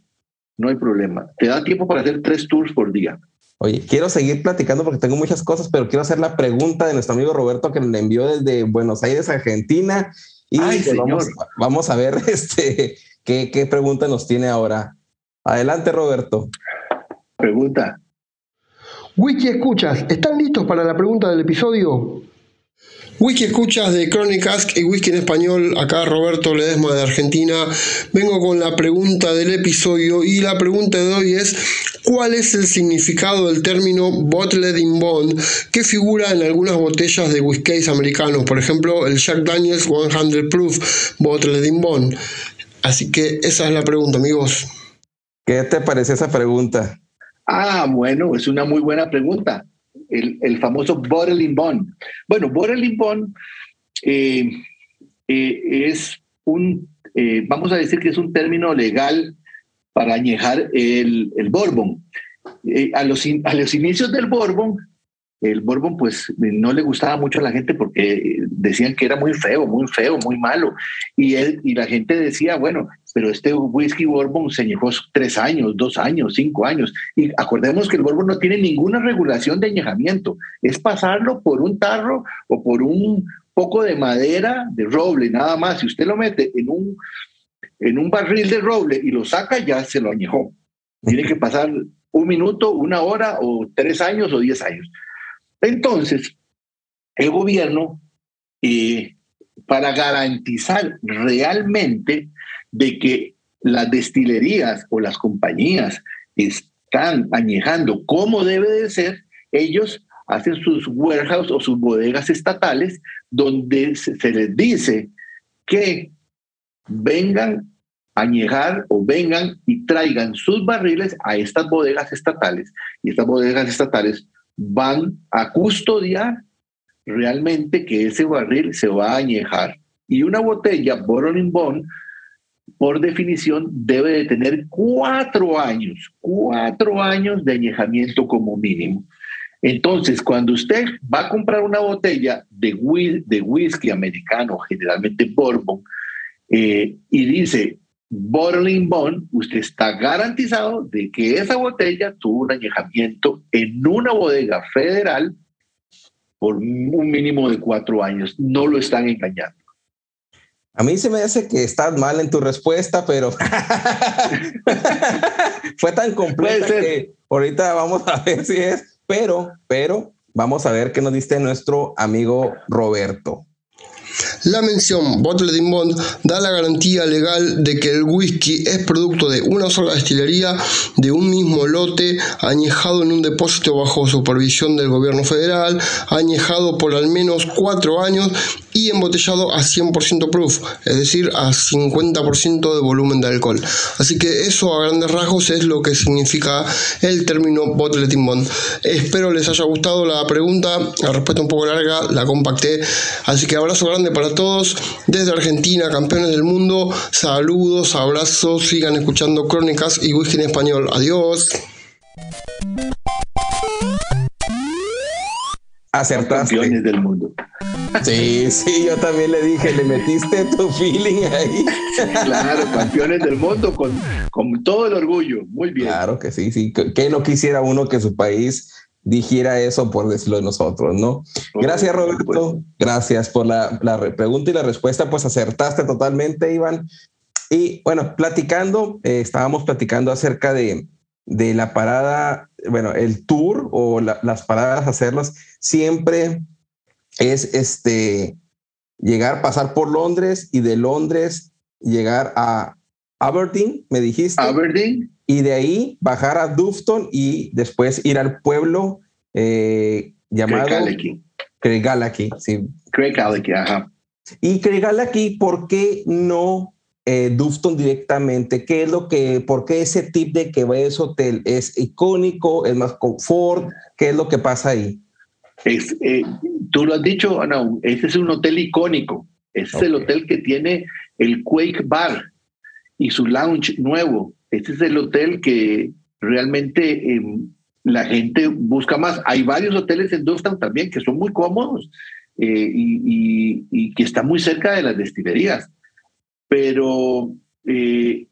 No hay problema. Te da tiempo para hacer tres tours por día. Oye, quiero seguir platicando porque tengo muchas cosas, pero quiero hacer la pregunta de nuestro amigo Roberto que le envió desde Buenos Aires, Argentina. Y Ay, pues vamos, señor. vamos a ver este, qué, qué pregunta nos tiene ahora. Adelante, Roberto. Pregunta. Wiki Escuchas, ¿están listos para la pregunta del episodio? Wiki Escuchas de Chronic Ask y Wiki en Español, acá Roberto Ledesma de Argentina. Vengo con la pregunta del episodio y la pregunta de hoy es ¿cuál es el significado del término Bottled in Bond que figura en algunas botellas de whiskies americanos? Por ejemplo, el Jack Daniels 100 Proof Bottled in Bond. Así que esa es la pregunta, amigos. ¿Qué te parece esa pregunta? Ah, bueno, es una muy buena pregunta. El, famoso bottling bond. Bueno, bottling bond eh, eh, es un, eh, vamos a decir que es un término legal para añejar el, el bourbon. Eh, a, los, a los inicios del bourbon, el bourbon pues no le gustaba mucho a la gente porque decían que era muy feo, muy feo, muy malo. Y, él, y la gente decía, bueno, pero este whisky bourbon se añejó tres años, dos años, cinco años. Y acordemos que el bourbon no tiene ninguna regulación de añejamiento. Es pasarlo por un tarro o por un poco de madera de roble, nada más. Si usted lo mete en un, en un barril de roble y lo saca, ya se lo añejó. Tiene que pasar un minuto, una hora o tres años o diez años. Entonces, el gobierno, eh, para garantizar realmente de que las destilerías o las compañías están añejando como debe de ser, ellos hacen sus warehouse o sus bodegas estatales donde se, les dice que vengan a añejar o vengan y traigan sus barriles a estas bodegas estatales y estas bodegas estatales van a custodiar realmente que ese barril se va a añejar. Y una botella Bottling Bond, por definición, debe de tener cuatro años, cuatro años de añejamiento como mínimo. Entonces, cuando usted va a comprar una botella de, whi- de whisky americano, generalmente bourbon, eh, y dice Bottling Bond, usted está garantizado de que esa botella tuvo un añejamiento en una bodega federal por un mínimo de cuatro años. No lo están engañando. A mí se me hace que estás mal en tu respuesta, pero fue tan completa que ahorita vamos a ver si es, pero, pero vamos a ver qué nos dice nuestro amigo Roberto. La mención Bottled in Bond da la garantía legal de que el whisky es producto de una sola destilería, de un mismo lote, añejado en un depósito bajo supervisión del gobierno federal, añejado por al menos cuatro años y embotellado a 100% proof, es decir, a 50% de volumen de alcohol. Así que eso a grandes rasgos es lo que significa el término bottleting bond. Espero les haya gustado la pregunta, la respuesta un poco larga, la compacté. Así que abrazo grande para todos desde Argentina, campeones del mundo. Saludos, abrazos, sigan escuchando crónicas y whisky en español. Adiós. Acertaste. Campeones del mundo. Sí, sí, yo también le dije, le metiste tu feeling ahí. Claro, campeones del mundo con, con todo el orgullo. Muy bien. Claro que sí, sí. Que no quisiera uno que su país dijera eso por decirlo de nosotros, ¿no? Gracias, Roberto. Gracias por la, la pregunta y la respuesta. Pues acertaste totalmente, Iván. Y bueno, platicando, eh, estábamos platicando acerca de, de la parada, bueno, el tour o las paradas, hacerlas, siempre es este, llegar, pasar por Londres y de Londres llegar a Aberdeen, me dijiste. Aberdeen. Y de ahí bajar a Dufton y después ir al pueblo eh, llamado Craigallachie. Sí. Craigallachie, ajá. Y Craigallachie, ¿por qué no eh, Dufton directamente? ¿Qué es lo que, por qué ese tip de que ese hotel es icónico, es más confort? ¿Qué es lo que pasa ahí? Es, eh, tú lo has dicho, no, este es un hotel icónico. Este es el hotel que tiene el Quake Bar y su lounge nuevo. Este es el hotel que realmente em, la gente busca más. Hay varios hoteles en Dufton también que son muy cómodos eh, y, que están muy cerca de las destilerías. Pero eh,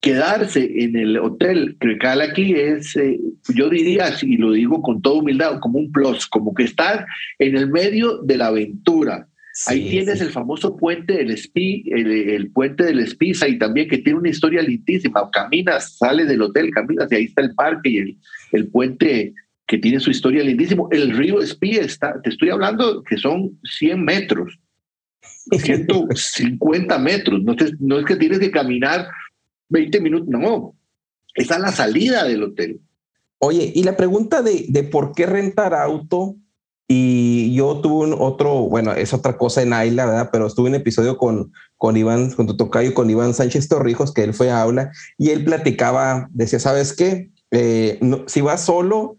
quedarse en el hotel Crecal aquí es, eh, yo diría, y lo digo con toda humildad, como un plus, como que estar en el medio de la aventura. Ahí tienes el famoso puente del Spi, el, puente del Spiza y también que tiene una historia lindísima. Caminas, sales del hotel, caminas y ahí está el parque y el, el puente que tiene su historia lindísimo. El río Spi está, te estoy hablando que son 100 metros, 150 metros. No, no es que tienes que caminar 20 minutos, no, está en la salida del hotel. Oye, y la pregunta de, de por qué rentar auto, y yo tuve un otro, bueno, es otra cosa en Ayla, ¿verdad? Pero estuve en un episodio con, con Iván, con tu tocayo, con Iván Sánchez Torrijos, que él fue a Aula, y él platicaba, decía, ¿sabes qué? Eh, si vas solo,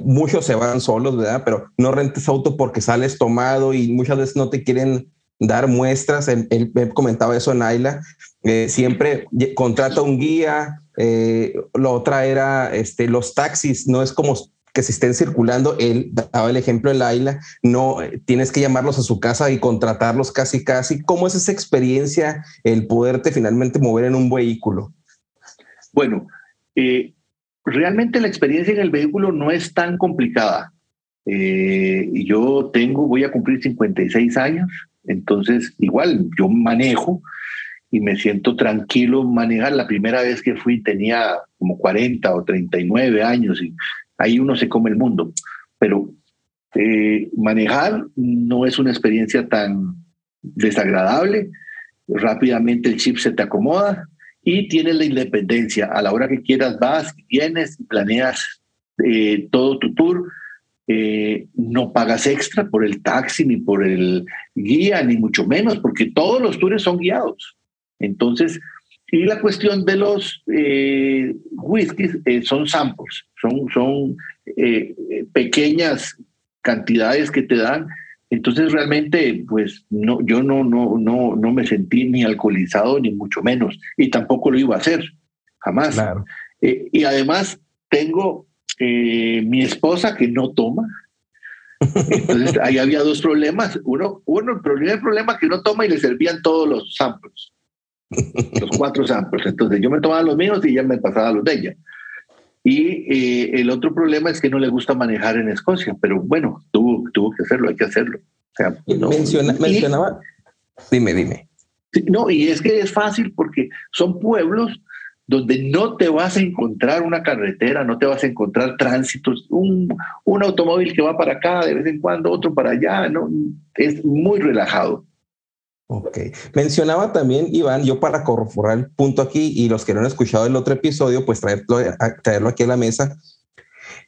muchos se van solos, ¿verdad? Pero no rentes auto porque sales tomado y muchas veces no te quieren dar muestras. Él, comentaba eso en Ayla. Eh, siempre contrata un guía. Eh, lo otra era este, los taxis. No es como que se estén circulando. Él daba el ejemplo en Ayla. No eh, tienes que llamarlos a su casa y contratarlos casi, casi. ¿Cómo es esa experiencia el poderte finalmente mover en un vehículo? Bueno, realmente la experiencia en el vehículo no es tan complicada. yo tengo, voy a cumplir 56 años. Entonces, igual, yo manejo y me siento tranquilo manejar. La primera vez que fui tenía como 40 o 39 años y ahí uno se come el mundo. Pero eh, manejar no es una experiencia tan desagradable. Rápidamente el chip se te acomoda y tienes la independencia. A la hora que quieras vas, vienes planeas eh, todo tu tour eh, no pagas extra por el taxi, ni por el guía, ni mucho menos, porque todos los tours son guiados. Entonces, y la cuestión de los eh, whiskies eh, son samples, son, son pequeñas cantidades que te dan. Entonces realmente, pues no, yo no, no, no, no me sentí ni alcoholizado ni mucho menos, y tampoco lo iba a hacer, jamás. y además tengo eh, mi esposa que no toma. Entonces ahí había dos problemas. Uno, uno el primer problema que no toma y le servían todos los samples, los cuatro samples. Entonces yo me tomaba los míos y ella me pasaba los de ella. Y eh, el otro problema es que no le gusta manejar en Escocia, pero bueno, tuvo, tuvo que hacerlo, hay que hacerlo. mencionaba, dime, dime. No, y es que es fácil porque son pueblos donde no te vas a encontrar una carretera, no te vas a encontrar tránsitos, un, un automóvil que va para acá de vez en cuando, otro para allá, ¿no? Es muy relajado. Ok. Mencionaba también, Iván, yo para corroborar el punto aquí y los que no han escuchado el otro episodio, pues traerlo, traerlo aquí a la mesa.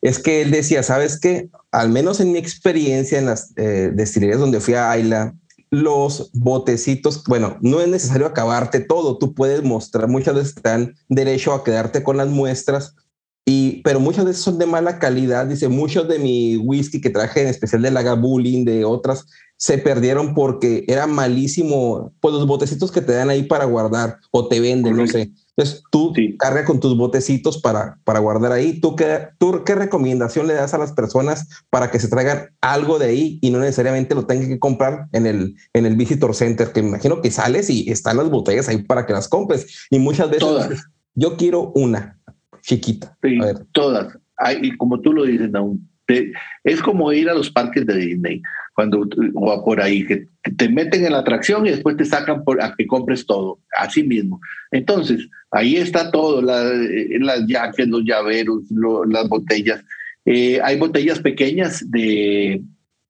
Es que él decía, ¿sabes qué? Al menos en mi experiencia en las eh, destilerías donde fui a Ayla, los botecitos, bueno, no es necesario acabarte todo, tú puedes mostrar, muchas veces están derecho a quedarte con las muestras, y, pero muchas veces son de mala calidad. Dice, muchos de mi whisky que traje, en especial de Lagavulin, de otras, se perdieron porque era malísimo. Pues los botecitos que te dan ahí para guardar o te venden, no sé. Entonces tú carga con tus botecitos para, para guardar ahí. ¿Tú qué, ¿Tú qué recomendación le das a las personas para que se traigan algo de ahí y no necesariamente lo tengan que comprar en el, en el Visitor Center? Que me imagino que sales y están las botellas ahí para que las compres. Y muchas veces yo quiero una chiquita. Sí, todas. y como tú lo dices, aún es como ir a los parques de Disney, cuando o por ahí, que te meten en la atracción y después te sacan por, a que compres todo, así mismo. Entonces, ahí está todo, eh, las jackets, los llaveros, las botellas. Eh, hay botellas pequeñas de,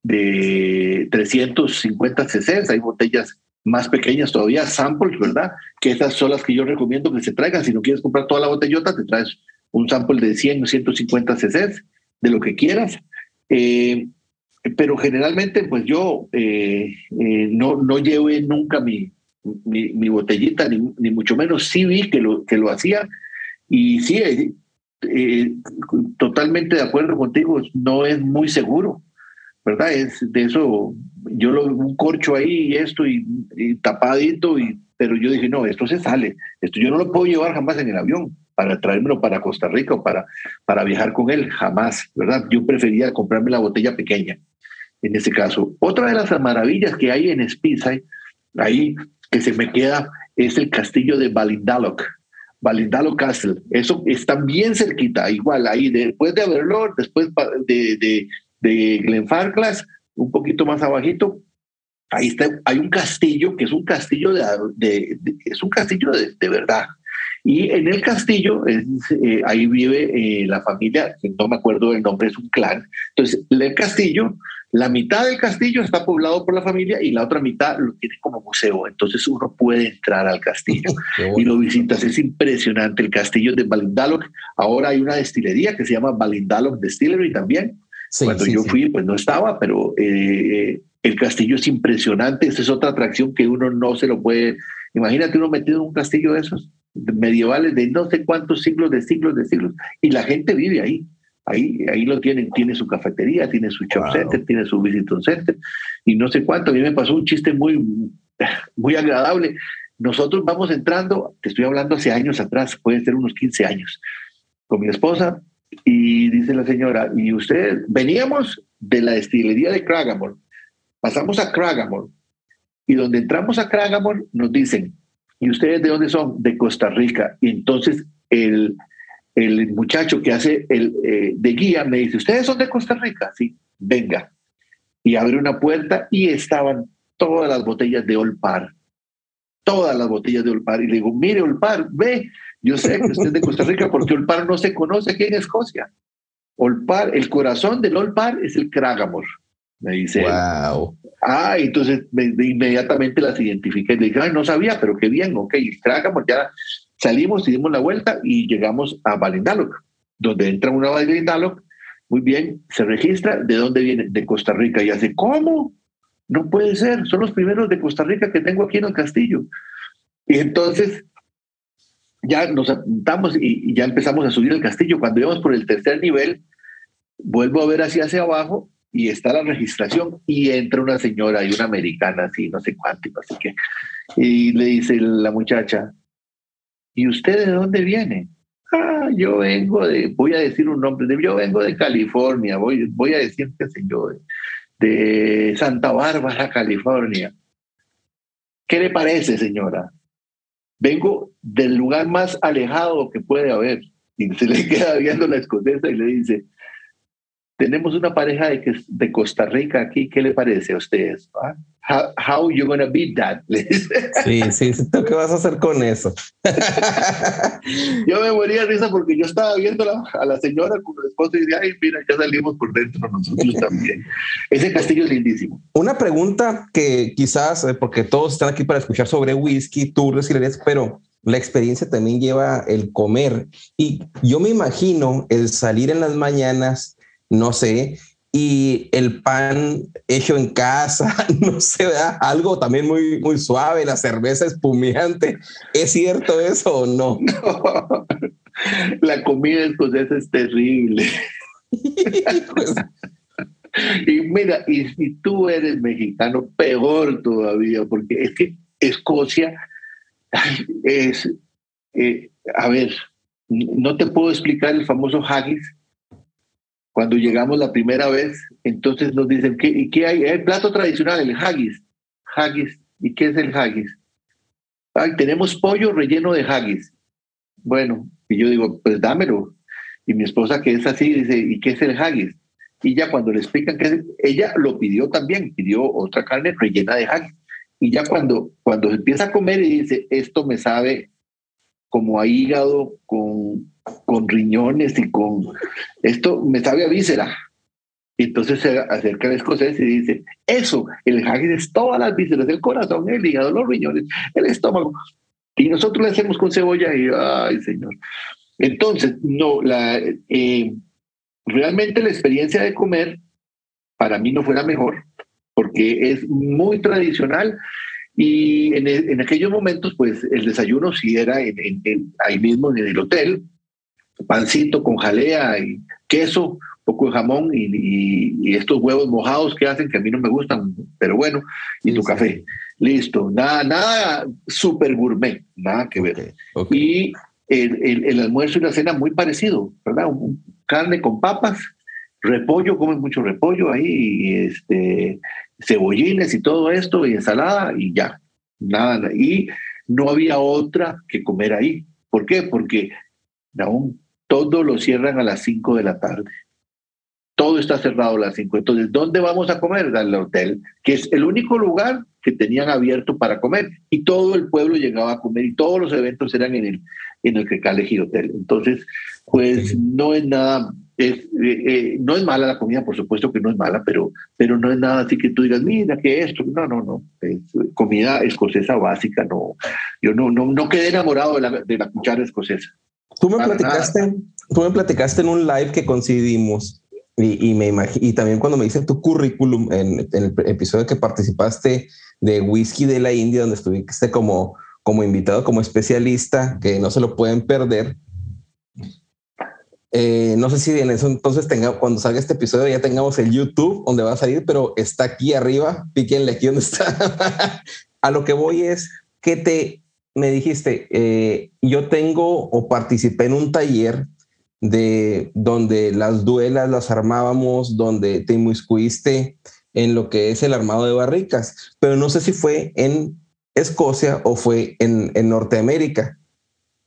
de 350 cc, hay botellas más pequeñas todavía, samples, ¿verdad? Que esas son las que yo recomiendo que se traigan. Si no quieres comprar toda la botellota, te traes un sample de 100 o 150 cc, de lo que quieras. Eh, pero generalmente, pues yo eh, eh, no, no llevé nunca mi, mi, botellita, ni, ni, mucho menos. Sí vi que lo, que lo hacía y sí, totalmente de acuerdo contigo, no es muy seguro. ¿verdad? Es de eso, yo lo un corcho ahí y esto y, tapadito, y, pero yo dije, no, esto se sale, esto yo no lo puedo llevar jamás en el avión para traérmelo para Costa Rica o para, para viajar con él, jamás, ¿verdad? Yo prefería comprarme la botella pequeña, en ese caso. Otra de las maravillas que hay en Speyside, ahí que se me queda, es el castillo de Balindalok. Balindalok Castle. Eso está bien cerquita, igual ahí, después de Aberlour, después de, de, de Glenfarclas, un poquito más abajito, ahí está, hay un castillo que es un castillo de, es un castillo de, verdad. Y en el castillo, eh, ahí vive eh, la familia, no me acuerdo del nombre, es un clan. Entonces, el castillo, la mitad del castillo está poblado por la familia y la otra mitad lo tiene como museo. Entonces uno puede entrar al castillo y lo visitas. Es impresionante el castillo de Balindalok. Ahora hay una destilería que se llama Balindalok Distillery también cuando yo fui, pues no estaba, pero eh, el castillo es impresionante. Esa es otra atracción que uno no se lo puede. Imagínate uno metido en un castillo de esos medievales de no sé cuántos siglos de siglos de siglos y la gente vive ahí. Ahí, ahí lo tienen, tiene su cafetería, tiene su shop center, tiene su visitor center y no sé cuánto. A mí me pasó un chiste muy, muy agradable. Nosotros vamos entrando, te estoy hablando hace años atrás, pueden ser unos 15 años, con mi esposa, y dice la señora, y usted, veníamos de la destilería de Cragamore, pasamos a Cragamore, y donde entramos a Cragamore nos dicen, ¿y ustedes de dónde son? De Costa Rica. Y entonces el, el muchacho que hace el eh, de guía me dice, ¿ustedes son de Costa Rica? Sí, venga. Y abre una puerta y estaban todas las botellas de Olpar, todas las botellas de Olpar. Y le digo, mire Olpar, ve, yo sé que usted es de Costa Rica porque Olpar no se conoce aquí en Escocia. Olpar, el corazón del Olpar es el Cragamore, me dice. Wow. Ah, entonces inmediatamente las identifiqué. Le dije, Ay, no sabía, pero qué bien, ok, Cragamore, ya salimos y dimos la vuelta y llegamos a Balindalok, donde entra una Balindalok, muy bien, se registra, ¿de dónde viene? De Costa Rica. Y hace, ¿cómo? No puede ser, son los primeros de Costa Rica que tengo aquí en el castillo. Y entonces ya nos apuntamos y, ya empezamos a subir el castillo. Cuando íbamos por el tercer nivel, vuelvo a ver hacia hacia abajo y está la registración y entra una señora y una americana así, no sé cuánto, así que, y le dice la muchacha, ¿y usted de dónde viene? Ah, yo vengo de, voy a decir un nombre, yo vengo de California, voy, voy a decir que de Santa Bárbara, California. ¿Qué le parece, señora? vengo del lugar más alejado que puede haber. Y se le queda viendo la escocesa y le dice, tenemos una pareja de, de Costa Rica aquí, ¿qué le parece a ustedes? ¿Ah? How, how you gonna beat that? Sí, sí, qué vas a hacer con eso? yo me moría de risa porque yo estaba viendo a la señora con el esposo y dije, ay, mira, ya salimos por dentro nosotros también. Ese castillo es lindísimo. Una pregunta que quizás, eh, porque todos están aquí para escuchar sobre whisky, tours, pero la experiencia también lleva el comer. Y yo me imagino el salir en las mañanas, no sé, y el pan hecho en casa, no sé, algo también muy, muy suave, la cerveza espumiante. ¿Es cierto eso o no? La comida escocesa es terrible. y mira, y si tú eres mexicano, peor todavía, porque es que Escocia es, eh, a ver, no te puedo explicar el famoso haggis. Cuando llegamos la primera vez, entonces nos dicen, ¿qué, ¿y qué hay? El plato tradicional, el haggis. Haggis. ¿Y qué es el haggis? Ay, tenemos pollo relleno de haggis. Bueno, y yo digo, pues dámelo. Y mi esposa, que es así, dice, ¿y qué es el haggis? Y ya cuando le explican que es, ella lo pidió también, pidió otra carne rellena de haggis. Y ya cuando, cuando empieza a comer y dice, esto me sabe como a hígado, con, con riñones y con, esto me sabe a víscera. Y entonces se acerca al escocés y dice, eso, el haggis es todas las vísceras, el corazón, el hígado, los riñones, el estómago. Y nosotros le hacemos con cebolla y, ay, señor. Entonces, no, la, eh, realmente la experiencia de comer para mí no fue la mejor porque es muy tradicional y en, aquellos momentos, pues el desayuno sí era en, ahí mismo en el hotel, pancito con jalea y queso, poco de jamón y, estos huevos mojados que hacen que a mí no me gustan, pero bueno, y tu café. Listo, nada, nada súper gourmet, nada que ver. Y el, el, almuerzo y la cena muy parecido, ¿verdad? carne con papas, repollo, comen mucho repollo ahí, y este, cebollines y todo esto, y ensalada, y ya, nada. Y no había otra que comer ahí. ¿Por qué? Porque aún todo lo cierran a las 5 de la tarde. Todo está cerrado a las 5. Entonces, ¿dónde vamos a comer? Al hotel, que es el único lugar que tenían abierto para comer. Y todo el pueblo llegaba a comer y todos los eventos eran en el, en el Kekaleji Hotel. Entonces, pues no es nada es, eh, eh, no es mala la comida, por supuesto que no es mala, pero, pero no es nada así que tú digas, mira, que esto, no, no, no, es comida escocesa básica, no, yo no, no, no quedé enamorado de la, de la cuchara escocesa. Tú me, platicaste, tú me platicaste en un live que coincidimos y, y, me y también cuando me dice tu currículum en, en, el episodio que participaste de Whisky de la India, donde estuviste como, como invitado, como especialista, que no se lo pueden perder eh, no sé si en eso entonces tenga, cuando salga este episodio ya tengamos el YouTube donde va a salir, pero está aquí arriba. Píquenle aquí donde está. a lo que voy es que te me dijiste, eh, yo tengo o participé en un taller de donde las duelas las armábamos, donde te inmiscuiste en lo que es el armado de barricas, pero no sé si fue en Escocia o fue en, en Norteamérica.